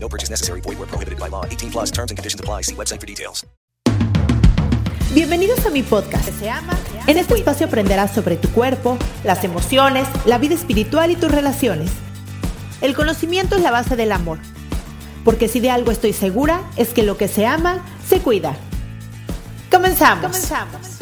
No purchase necessary. Void where prohibited by law. 18 plus terms and conditions apply. See website for details. Bienvenidos a mi podcast. En este espacio aprenderás sobre tu cuerpo, las emociones, la vida espiritual y tus relaciones. El conocimiento es la base del amor. Porque si de algo estoy segura, es que lo que se ama, se cuida. Comenzamos. Comenzamos.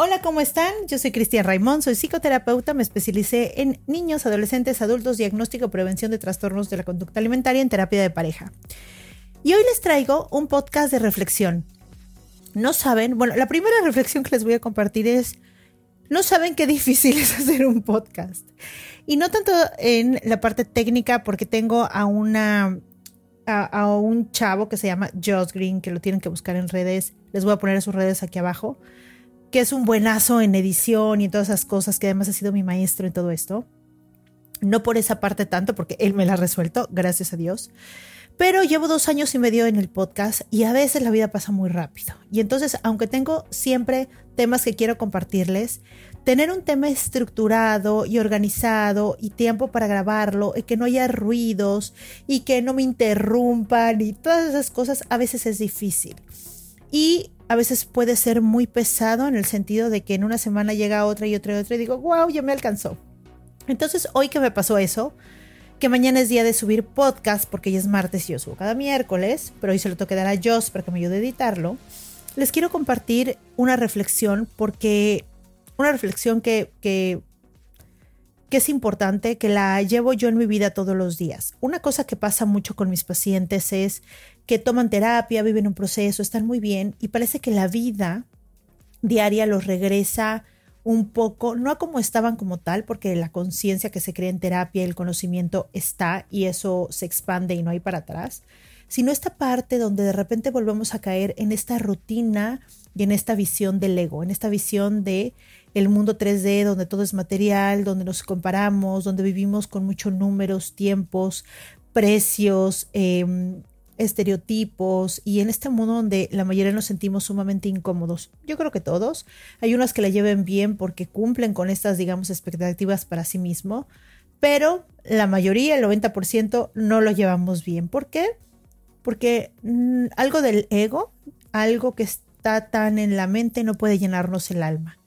Hola, ¿cómo están? Yo soy Cristian Raimond, soy psicoterapeuta, me especialicé en niños, adolescentes, adultos, diagnóstico y prevención de trastornos de la conducta alimentaria en terapia de pareja. Y hoy les traigo un podcast de reflexión. No saben, bueno, la primera reflexión que les voy a compartir es, no saben qué difícil es hacer un podcast. Y no tanto en la parte técnica, porque tengo a una a, a, un chavo que se llama Josh Green, que lo tienen que buscar en redes. Les voy a poner sus redes aquí abajo que es un buenazo en edición y en todas esas cosas, que además ha sido mi maestro en todo esto. No por esa parte tanto, porque él me la ha resuelto, gracias a Dios. Pero llevo dos años y medio en el podcast y a veces la vida pasa muy rápido. Y entonces, aunque tengo siempre temas que quiero compartirles, tener un tema estructurado y organizado y tiempo para grabarlo y que no haya ruidos y que no me interrumpan y todas esas cosas a veces es difícil. Y a veces puede ser muy pesado en el sentido de que en una semana llega otra y otra y otra y digo, wow, ya me alcanzó. Entonces, hoy que me pasó eso, que mañana es día de subir podcast porque ya es martes y yo subo cada miércoles, pero hoy se lo tengo que dar a Joss para que me ayude a editarlo, les quiero compartir una reflexión porque una reflexión que, que, que es importante, que la llevo yo en mi vida todos los días. Una cosa que pasa mucho con mis pacientes es que toman terapia, viven un proceso, están muy bien y parece que la vida diaria los regresa un poco, no a como estaban como tal, porque la conciencia que se crea en terapia, el conocimiento está y eso se expande y no hay para atrás, sino esta parte donde de repente volvemos a caer en esta rutina y en esta visión del ego, en esta visión de el mundo 3D donde todo es material, donde nos comparamos, donde vivimos con muchos números, tiempos, precios, eh, estereotipos y en este mundo donde la mayoría nos sentimos sumamente incómodos. Yo creo que todos. Hay unos que la lleven bien porque cumplen con estas, digamos, expectativas para sí mismo, pero la mayoría, el 90%, no lo llevamos bien. ¿Por qué? Porque mmm, algo del ego, algo que está tan en la mente, no puede llenarnos el alma.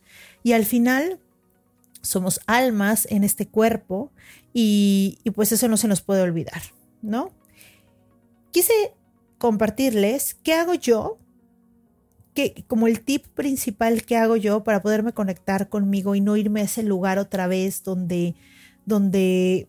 Y al final somos almas en este cuerpo y, y pues eso no se nos puede olvidar, ¿no? Quise compartirles qué hago yo, que, como el tip principal que hago yo para poderme conectar conmigo y no irme a ese lugar otra vez donde, donde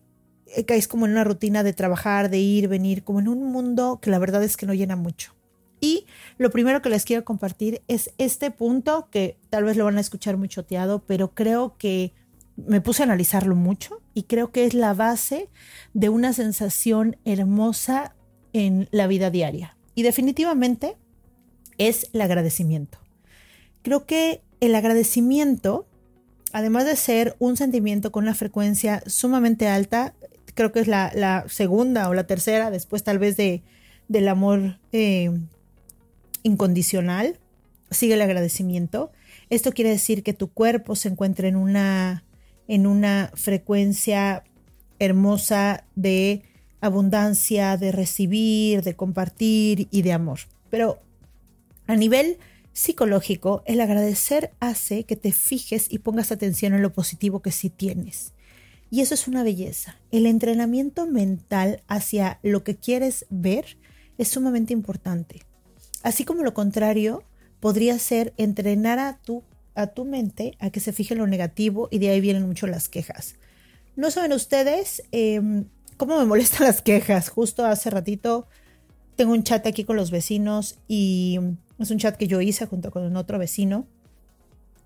caes como en una rutina de trabajar, de ir, venir, como en un mundo que la verdad es que no llena mucho. Y lo primero que les quiero compartir es este punto que tal vez lo van a escuchar muy choteado, pero creo que me puse a analizarlo mucho y creo que es la base de una sensación hermosa en la vida diaria. Y definitivamente es el agradecimiento. Creo que el agradecimiento, además de ser un sentimiento con una frecuencia sumamente alta, creo que es la, segunda o la tercera, después tal vez de, del amor eh, incondicional, sigue el agradecimiento. Esto quiere decir que tu cuerpo se encuentra en una, en una frecuencia hermosa de abundancia, de recibir, de compartir y de amor. Pero a nivel psicológico, el agradecer hace que te fijes y pongas atención en lo positivo que sí tienes. Y eso es una belleza. El entrenamiento mental hacia lo que quieres ver es sumamente importante. Así como lo contrario, podría ser entrenar a tu, a tu mente a que se fije en lo negativo y de ahí vienen mucho las quejas. No saben ustedes, eh, cómo me molestan las quejas. Justo hace ratito tengo un chat aquí con los vecinos y es un chat que yo hice junto con otro vecino.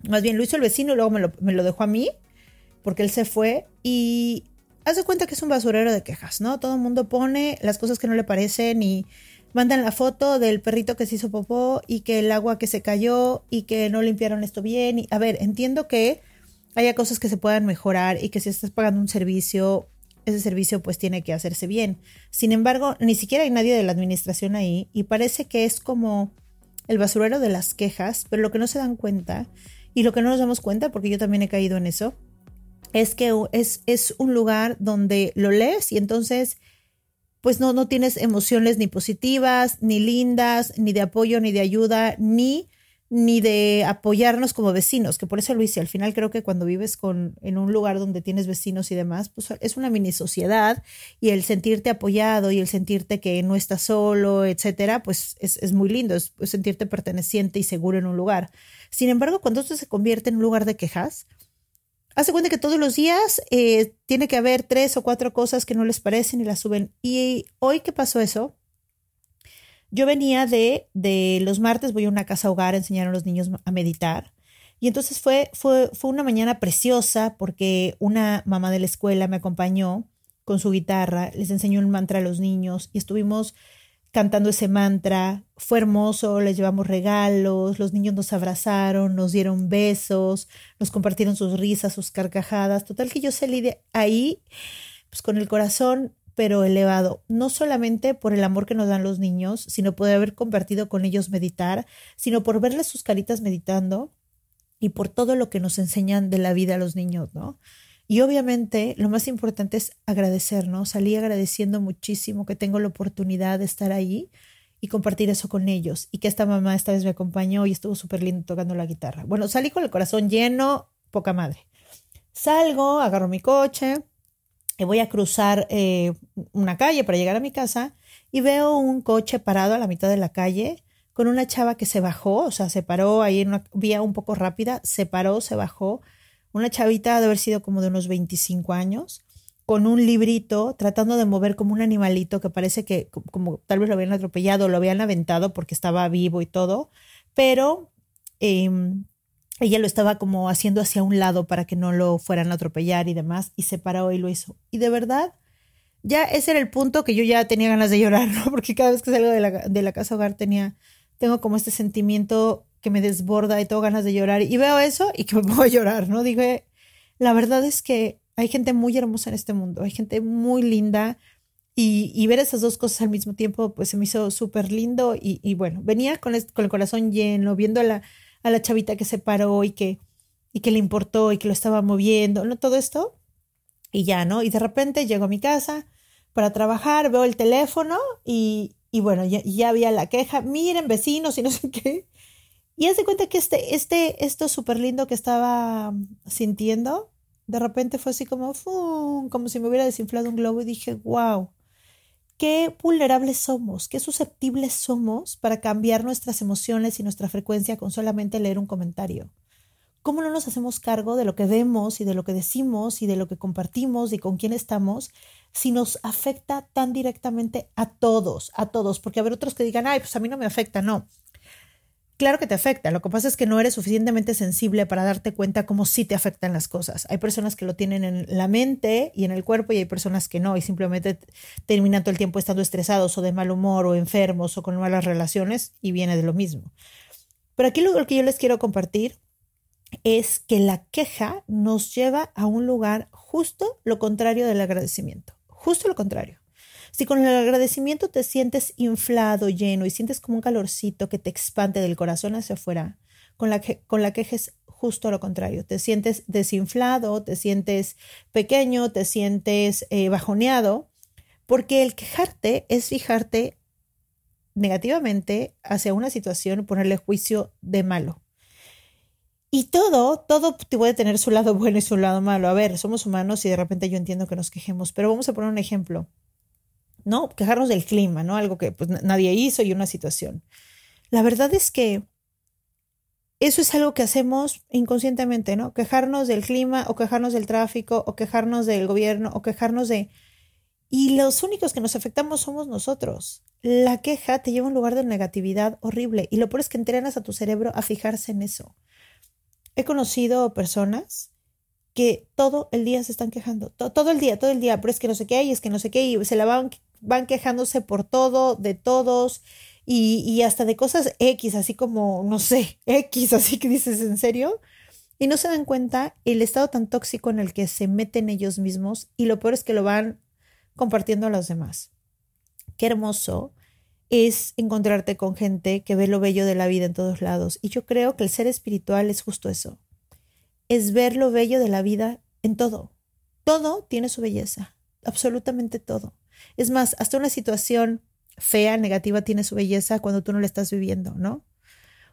Más bien lo hizo el vecino y luego me lo, dejó a mí porque él se fue y haz de cuenta que es un basurero de quejas, ¿no? Todo el mundo pone las cosas que no le parecen y mandan la foto del perrito que se hizo popó y que el agua que se cayó y que no limpiaron esto bien. Y, a ver, entiendo que haya cosas que se puedan mejorar y que si estás pagando un servicio, ese servicio pues tiene que hacerse bien. Sin embargo, ni siquiera hay nadie de la administración ahí y parece que es como el basurero de las quejas, pero lo que no se dan cuenta y lo que no nos damos cuenta, porque yo también he caído en eso, es que es, es un lugar donde lo lees y entonces pues no, no tienes emociones ni positivas, ni lindas, ni de apoyo, ni de ayuda, ni, ni de apoyarnos como vecinos, que por eso lo hice. Al final creo que cuando vives con, en un lugar donde tienes vecinos y demás, pues es una mini sociedad y el sentirte apoyado y el sentirte que no estás solo, etcétera, pues es, es muy lindo, es, sentirte perteneciente y seguro en un lugar. Sin embargo, cuando esto se convierte en un lugar de quejas, Hace cuenta que todos los días eh, tiene que haber tres o cuatro cosas que no les parecen y las suben. Y hoy que pasó eso, yo venía de, de los martes, voy a una casa hogar a enseñar a los niños a meditar. Y entonces fue, fue, fue una mañana preciosa porque una mamá de la escuela me acompañó con su guitarra, les enseñó un mantra a los niños y estuvimos cantando ese mantra. Fue hermoso, les llevamos regalos, los niños nos abrazaron, nos dieron besos, nos compartieron sus risas, sus carcajadas. Total que yo salí de ahí pues con el corazón pero elevado, no solamente por el amor que nos dan los niños, sino por haber compartido con ellos meditar, sino por verles sus caritas meditando y por todo lo que nos enseñan de la vida a los niños, ¿no? Y obviamente lo más importante es agradecer, ¿no? Salí agradeciendo muchísimo que tengo la oportunidad de estar ahí y compartir eso con ellos. Y que esta mamá esta vez me acompañó y estuvo súper lindo tocando la guitarra. Bueno, salí con el corazón lleno, poca madre. Salgo, agarro mi coche, voy a cruzar eh, una calle para llegar a mi casa y veo un coche parado a la mitad de la calle con una chava que se bajó, o sea, se paró ahí en una vía un poco rápida, se paró, se bajó. Una chavita de haber sido como de unos 25 años, con un librito, tratando de mover como un animalito que parece que como, tal vez lo habían atropellado, lo habían aventado porque estaba vivo y todo, pero em, ella lo estaba como haciendo hacia un lado para que no lo fueran a atropellar y demás, y se paró y lo hizo. Y de verdad, ya ese era el punto que yo ya tenía ganas de llorar, ¿no? Porque cada vez que salgo de la, de la casa hogar tenía, tengo como este sentimiento que me desborda y tengo ganas de llorar. Y veo eso y que me pongo a llorar, ¿no? Dije, la verdad es que hay gente muy hermosa en este mundo, hay gente muy linda. Y, ver esas dos cosas al mismo tiempo, pues se me hizo súper lindo. Y, bueno, venía con el, con el, corazón lleno, viendo la, a la chavita que se paró y que, y que le importó y que lo estaba moviendo, ¿no? Todo esto. Y ya, ¿no? Y de repente llego a mi casa para trabajar, veo el teléfono y, y bueno, ya, ya había la queja, miren vecinos y no sé qué. Y hace cuenta que este, este, esto súper lindo que estaba sintiendo, de repente fue así como, como si me hubiera desinflado un globo y dije, wow, qué vulnerables somos, qué susceptibles somos para cambiar nuestras emociones y nuestra frecuencia con solamente leer un comentario. ¿Cómo no nos hacemos cargo de lo que vemos y de lo que decimos y de lo que compartimos y con quién estamos si nos afecta tan directamente a todos, a todos? Porque haber otros que digan, ay, pues a mí no me afecta, no. Claro que te afecta, lo que pasa es que no eres suficientemente sensible para darte cuenta cómo sí te afectan las cosas. Hay personas que lo tienen en la mente y en el cuerpo y hay personas que no y simplemente terminan todo el tiempo estando estresados o de mal humor o enfermos o con malas relaciones y viene de lo mismo. Pero aquí lo que yo les quiero compartir es que la queja nos lleva a un lugar justo lo contrario del agradecimiento, justo lo contrario. Si con el agradecimiento te sientes inflado, lleno y sientes como un calorcito que te expande del corazón hacia afuera, con la, que, con la es justo lo contrario. Te sientes desinflado, te sientes pequeño, te sientes eh, bajoneado, porque el quejarte es fijarte negativamente hacia una situación, ponerle juicio de malo. Y todo, todo puede tener su lado bueno y su lado malo. A ver, somos humanos y de repente yo entiendo que nos quejemos, pero vamos a poner un ejemplo. ¿No? Quejarnos del clima, ¿no? Algo que pues, nadie hizo y una situación. La verdad es que eso es algo que hacemos inconscientemente, ¿no? Quejarnos del clima o quejarnos del tráfico o quejarnos del gobierno o quejarnos de... Y los únicos que nos afectamos somos nosotros. La queja te lleva a un lugar de negatividad horrible y lo peor es que entrenas a tu cerebro a fijarse en eso. He conocido personas que todo el día se están quejando, todo el día, todo el día, pero es que no sé qué, y es que no sé qué, y se la van quejándose por todo, de todos, y, y hasta de cosas X, así como, no sé, X, así que dices, ¿en serio? Y no se dan cuenta el estado tan tóxico en el que se meten ellos mismos y lo peor es que lo van compartiendo a los demás. Qué hermoso es encontrarte con gente que ve lo bello de la vida en todos lados. Y yo creo que el ser espiritual es justo eso es ver lo bello de la vida en todo. Todo tiene su belleza, absolutamente todo. Es más, hasta una situación fea, negativa, tiene su belleza cuando tú no la estás viviendo, ¿no?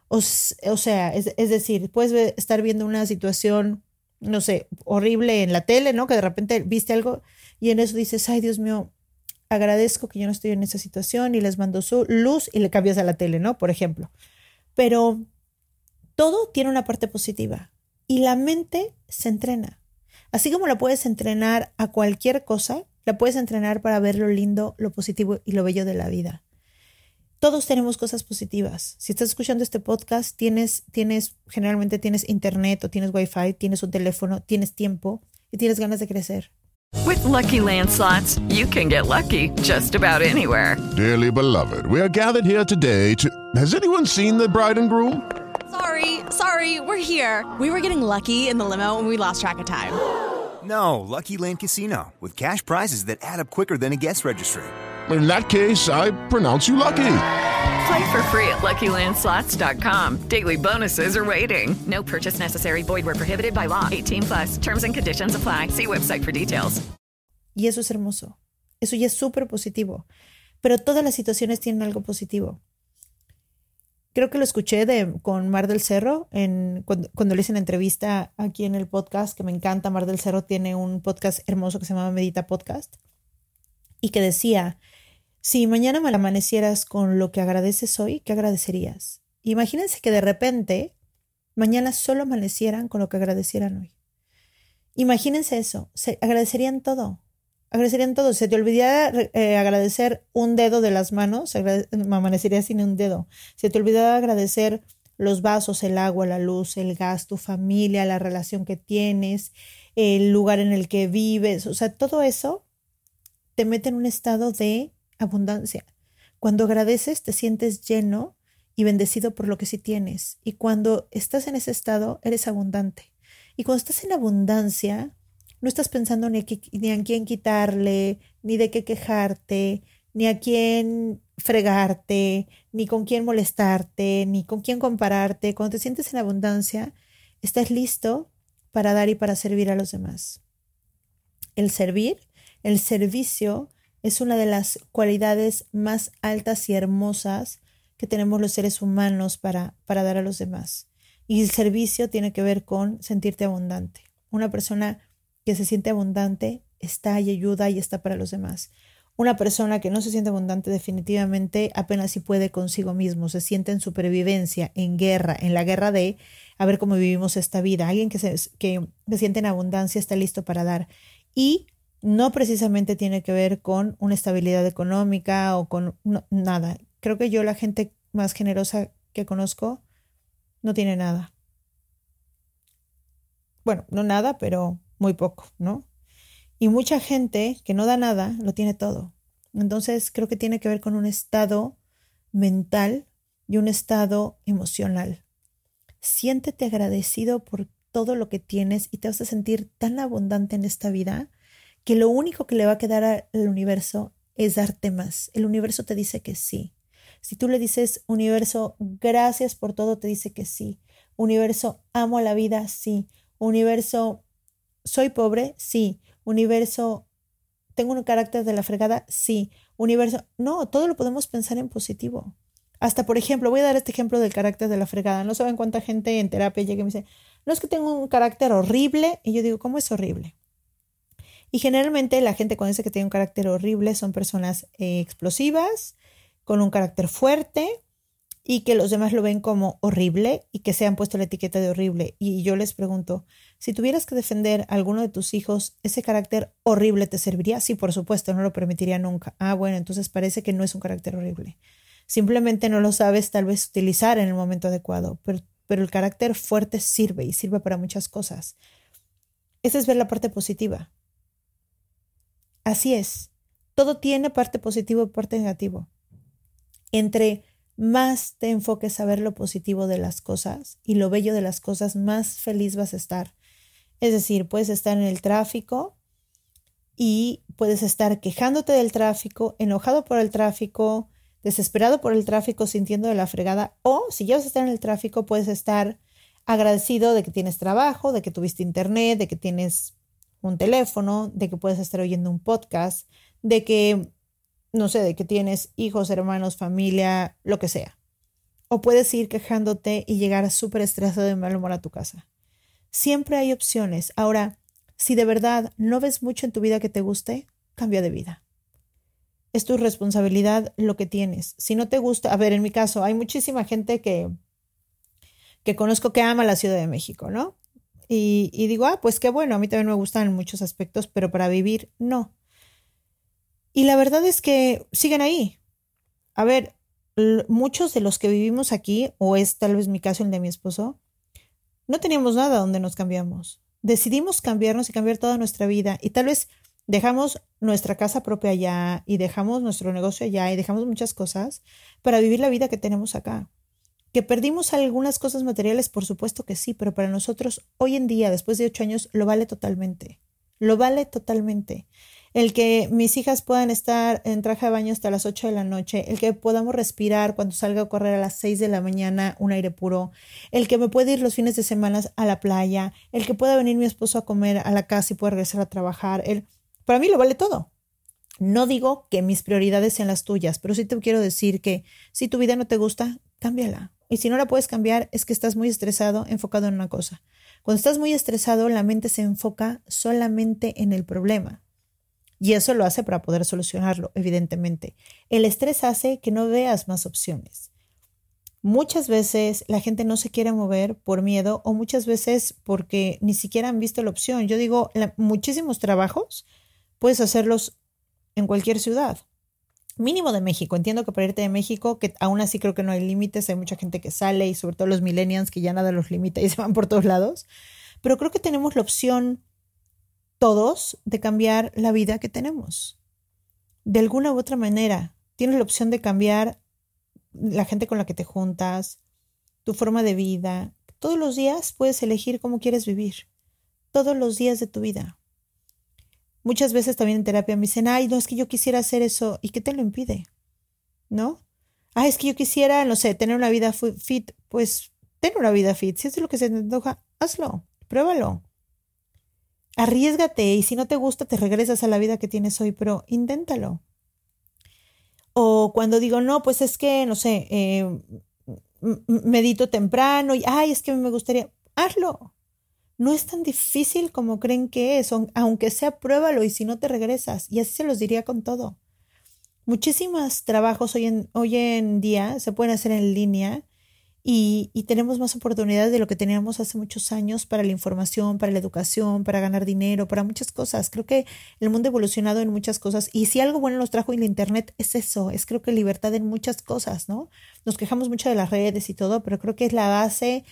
O, sea, es, es, decir, puedes estar viendo una situación, no sé, horrible en la tele, ¿no? Que de repente viste algo y en eso dices, ay Dios mío, agradezco que yo no estoy en esa situación y les mando su luz y le cambias a la tele, ¿no? Por ejemplo. Pero todo tiene una parte positiva. Y la mente se entrena. Así como la puedes entrenar a cualquier cosa, la puedes entrenar para ver lo lindo, lo positivo y lo bello de la vida. Todos tenemos cosas positivas. Si estás escuchando este podcast, tienes, tienes, generalmente tienes internet o tienes wifi, tienes un teléfono, tienes tiempo y tienes ganas de crecer. With lucky landslots, you can get lucky just about anywhere. Dearly beloved, we are gathered here today to. Has anyone seen the bride and groom? Sorry, sorry, we're here. We were getting lucky in the limo and we lost track of time. No, Lucky Land Casino, with cash prizes that add up quicker than a guest registry. In that case, I pronounce you lucky. Play for free at LuckyLandSlots.com. Daily bonuses are waiting. No purchase necessary. Void where prohibited by law. 18 plus. Terms and conditions apply. See website for details. Y eso es hermoso. Eso ya es súper positivo. Pero todas las situaciones tienen algo positivo. Creo que lo escuché de, con Mar del Cerro en, cuando, le hice una entrevista aquí en el podcast, que me encanta. Mar del Cerro tiene un podcast hermoso que se llama Medita Podcast y que decía, si mañana amanecieras con lo que agradeces hoy, ¿qué agradecerías? Imagínense que de repente mañana solo amanecieran con lo que agradecieran hoy. Imagínense eso, se agradecerían todo agradecerían todo. Se te olvidara eh, agradecer un dedo de las manos, amanecería sin un dedo. Se te olvidara agradecer los vasos, el agua, la luz, el gas, tu familia, la relación que tienes, el lugar en el que vives. O sea, todo eso te mete en un estado de abundancia. Cuando agradeces, te sientes lleno y bendecido por lo que sí tienes. Y cuando estás en ese estado, eres abundante. Y cuando estás en abundancia, no estás pensando ni, a, ni a quién quitarle, ni de qué quejarte, ni a quién fregarte, ni con quién molestarte, ni con quién compararte. Cuando te sientes en abundancia, estás listo para dar y para servir a los demás. El servir, el servicio, es una de las cualidades más altas y hermosas que tenemos los seres humanos para, para dar a los demás. Y el servicio tiene que ver con sentirte abundante. Una persona que se siente abundante está y ayuda y está para los demás. Una persona que no se siente abundante definitivamente apenas si puede consigo mismo, se siente en supervivencia, en guerra, en la guerra de a ver cómo vivimos esta vida. Alguien que se, que siente en abundancia está listo para dar. Y no precisamente tiene que ver con una estabilidad económica o con nada. Creo que yo la gente más generosa que conozco no tiene nada. Bueno, no nada, pero muy poco, ¿no? Y mucha gente que no da nada lo tiene todo. Entonces creo que tiene que ver con un estado mental y un estado emocional. Siéntete agradecido por todo lo que tienes y te vas a sentir tan abundante en esta vida que lo único que le va a quedar al universo es darte más. El universo te dice que sí. Si tú le dices, universo, gracias por todo, te dice que sí. Universo, amo la vida, sí. Universo, ¿Soy pobre? Sí. Universo, ¿tengo un carácter de la fregada? Sí. Universo, no, todo lo podemos pensar en positivo. Hasta, por ejemplo, voy a dar este ejemplo del carácter de la fregada. No saben cuánta gente en terapia llega y me dice, no es que tengo un carácter horrible. Y yo digo, ¿cómo es horrible? Y generalmente la gente cuando dice que tiene un carácter horrible son personas eh, explosivas, con un carácter fuerte, y que los demás lo ven como horrible y que se han puesto la etiqueta de horrible. Y yo les pregunto, si tuvieras que defender a alguno de tus hijos, ¿ese carácter horrible te serviría? Sí, por supuesto, no lo permitiría nunca. Ah, bueno, entonces parece que no es un carácter horrible. Simplemente no lo sabes tal vez utilizar en el momento adecuado, pero, pero el carácter fuerte sirve y sirve para muchas cosas. Esa es ver la parte positiva. Así es. Todo tiene parte positiva y parte negativa. Entre más te enfoques a ver lo positivo de las cosas y lo bello de las cosas, más feliz vas a estar. Es decir, puedes estar en el tráfico y puedes estar quejándote del tráfico, enojado por el tráfico, desesperado por el tráfico, sintiendo de la fregada, o si ya vas a estar en el tráfico, puedes estar agradecido de que tienes trabajo, de que tuviste internet, de que tienes un teléfono, de que puedes estar oyendo un podcast, de que, no sé, de que tienes hijos, hermanos, familia, lo que sea. O puedes ir quejándote y llegar súper estresado de mal humor a tu casa. Siempre hay opciones. Ahora, si de verdad no ves mucho en tu vida que te guste, cambia de vida. Es tu responsabilidad lo que tienes. Si no te gusta, a ver, en mi caso, hay muchísima gente que, que conozco que ama la Ciudad de México, ¿no? Y, y digo, ah, pues qué bueno, a mí también me gustan en muchos aspectos, pero para vivir, no. Y la verdad es que siguen ahí. A ver, muchos de los que vivimos aquí, o es tal vez mi caso el de mi esposo, no teníamos nada donde nos cambiamos decidimos cambiarnos y cambiar toda nuestra vida y tal vez dejamos nuestra casa propia allá y dejamos nuestro negocio allá y dejamos muchas cosas para vivir la vida que tenemos acá. Que perdimos algunas cosas materiales, por supuesto que sí, pero para nosotros hoy en día, después de ocho años, lo vale totalmente. Lo vale totalmente el que mis hijas puedan estar en traje de baño hasta las 8 de la noche, el que podamos respirar cuando salga a correr a las 6 de la mañana un aire puro, el que me pueda ir los fines de semana a la playa, el que pueda venir mi esposo a comer a la casa y pueda regresar a trabajar, el... para mí lo vale todo. No digo que mis prioridades sean las tuyas, pero sí te quiero decir que si tu vida no te gusta, cámbiala. Y si no la puedes cambiar, es que estás muy estresado, enfocado en una cosa. Cuando estás muy estresado, la mente se enfoca solamente en el problema. Y eso lo hace para poder solucionarlo, evidentemente. El estrés hace que no veas más opciones. Muchas veces la gente no se quiere mover por miedo o muchas veces porque ni siquiera han visto la opción. Yo digo, muchísimos trabajos puedes hacerlos en cualquier ciudad. Mínimo de México. Entiendo que para irte de México, que aún así creo que no hay límites, hay mucha gente que sale y sobre todo los millennials que ya nada los limita y se van por todos lados. Pero creo que tenemos la opción todos de cambiar la vida que tenemos. De alguna u otra manera, tienes la opción de cambiar la gente con la que te juntas, tu forma de vida. Todos los días puedes elegir cómo quieres vivir. Todos los días de tu vida. Muchas veces también en terapia me dicen, ay, no, es que yo quisiera hacer eso. ¿Y qué te lo impide? ¿No? Ah, es que yo quisiera, no sé, tener una vida fit. Pues ten una vida fit. Si es lo que se te antoja, hazlo, pruébalo arriesgate y si no te gusta te regresas a la vida que tienes hoy, pero inténtalo. O cuando digo, no, pues es que, no sé, eh, medito temprano y, ay, es que me gustaría, hazlo. No es tan difícil como creen que es, aunque sea pruébalo y si no te regresas. Y así se los diría con todo. Muchísimos trabajos hoy en, hoy en día se pueden hacer en línea y, tenemos más oportunidades de lo que teníamos hace muchos años para la información, para la educación, para ganar dinero, para muchas cosas. Creo que el mundo ha evolucionado en muchas cosas y si algo bueno nos trajo el Internet es eso, es creo que libertad en muchas cosas, ¿no? Nos quejamos mucho de las redes y todo, pero creo que es la base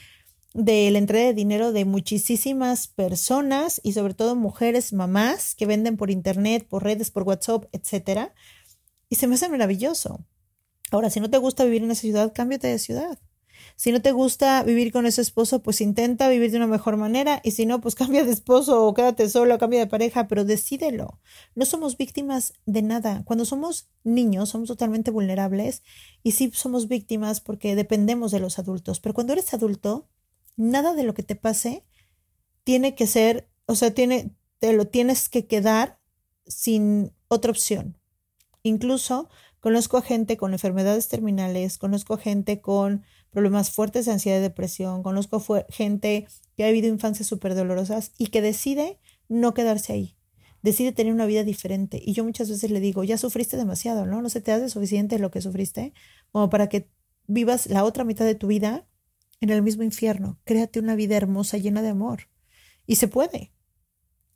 de la entrega de dinero de muchísimas personas y sobre todo mujeres, mamás que venden por Internet, por redes, por WhatsApp, etcétera. Y se me hace maravilloso. Ahora, si no te gusta vivir en esa ciudad, cámbiate de ciudad. Si no te gusta vivir con ese esposo, pues intenta vivir de una mejor manera y si no, pues cambia de esposo o quédate solo, cambia de pareja, pero decídelo. No somos víctimas de nada. Cuando somos niños somos totalmente vulnerables y sí somos víctimas porque dependemos de los adultos, pero cuando eres adulto, nada de lo que te pase tiene que ser, o sea, tiene, te lo tienes que quedar sin otra opción. Incluso conozco a gente con enfermedades terminales, conozco a gente con problemas fuertes de ansiedad y depresión, conozco gente que ha vivido infancias súper dolorosas y que decide no quedarse ahí, decide tener una vida diferente. Y yo muchas veces le digo, ya sufriste demasiado, ¿no? No se te hace suficiente lo que sufriste como para que vivas la otra mitad de tu vida en el mismo infierno. Créate una vida hermosa, llena de amor. Y se puede,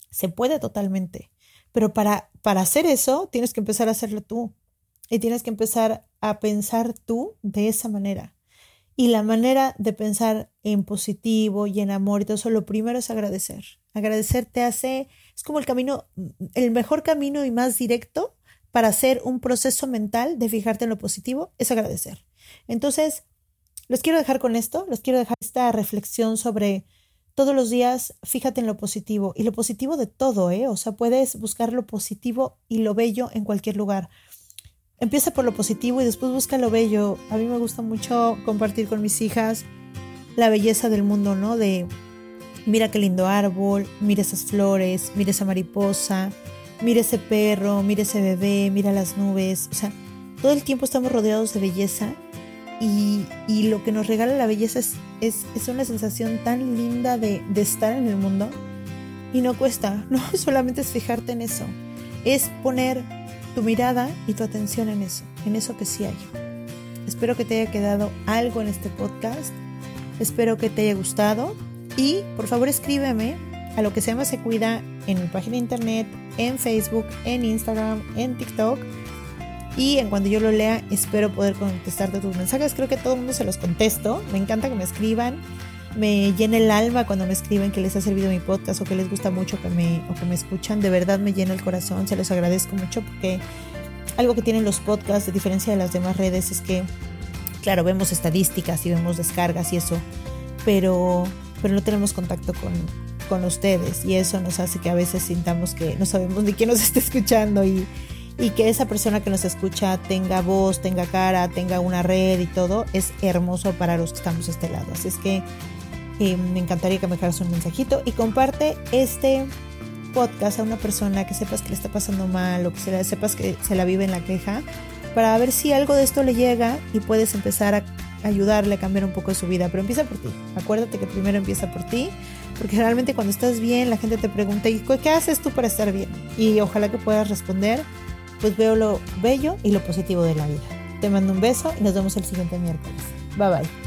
se puede totalmente. Pero para, para hacer eso, tienes que empezar a hacerlo tú. Y tienes que empezar a pensar tú de esa manera Y la manera de pensar en positivo y en amor y todo eso, lo primero es agradecer. Agradecer te hace, es como el camino, el mejor camino y más directo para hacer un proceso mental de fijarte en lo positivo, es agradecer. Entonces, los quiero dejar con esto, los quiero dejar esta reflexión sobre todos los días, fíjate en lo positivo y lo positivo de todo, ¿eh? O sea, puedes buscar lo positivo y lo bello en cualquier lugar. Empieza por lo positivo y después busca lo bello. A mí me gusta mucho compartir con mis hijas la belleza del mundo, ¿no? De mira qué lindo árbol, mira esas flores, mira esa mariposa, mira ese perro, mira ese bebé, mira las nubes. O sea, todo el tiempo estamos rodeados de belleza y, lo que nos regala la belleza es, es, una sensación tan linda de, de, estar en el mundo y no cuesta, no solamente es fijarte en eso, es poner tu mirada y tu atención en eso, en eso que sí hay. Espero que te haya quedado algo en este podcast, espero que te haya gustado y por favor escríbeme a lo que se llama Se Cuida en mi página de internet, en Facebook, en Instagram, en TikTok y en cuanto yo lo lea, espero poder contestarte tus mensajes. Creo que todo el mundo se los contesto. Me encanta que me escriban. Me llena el alma cuando me escriben que les ha servido mi podcast o que les gusta mucho que me, o que me escuchan. De verdad me llena el corazón. Se los agradezco mucho porque algo que tienen los podcasts, de diferencia de las demás redes, es que, claro, vemos estadísticas y vemos descargas y eso, pero, pero no tenemos contacto con, con ustedes y eso nos hace que a veces sintamos que no sabemos ni quién nos está escuchando y y que esa persona que nos escucha tenga voz, tenga cara, tenga una red y todo, es hermoso para los que estamos a este lado. Así es que me encantaría que me dejaras un mensajito y comparte este podcast a una persona que sepas que le está pasando mal o que se sepas que se la vive en la queja para ver si algo de esto le llega y puedes empezar a ayudarle a cambiar un poco su vida. Pero empieza por ti. Acuérdate que primero empieza por ti, porque generalmente cuando estás bien la gente te pregunta, ¿y qué haces tú para estar bien? Y ojalá que puedas responder pues veo lo bello y lo positivo de la vida. Te mando un beso y nos vemos el siguiente miércoles. Bye bye.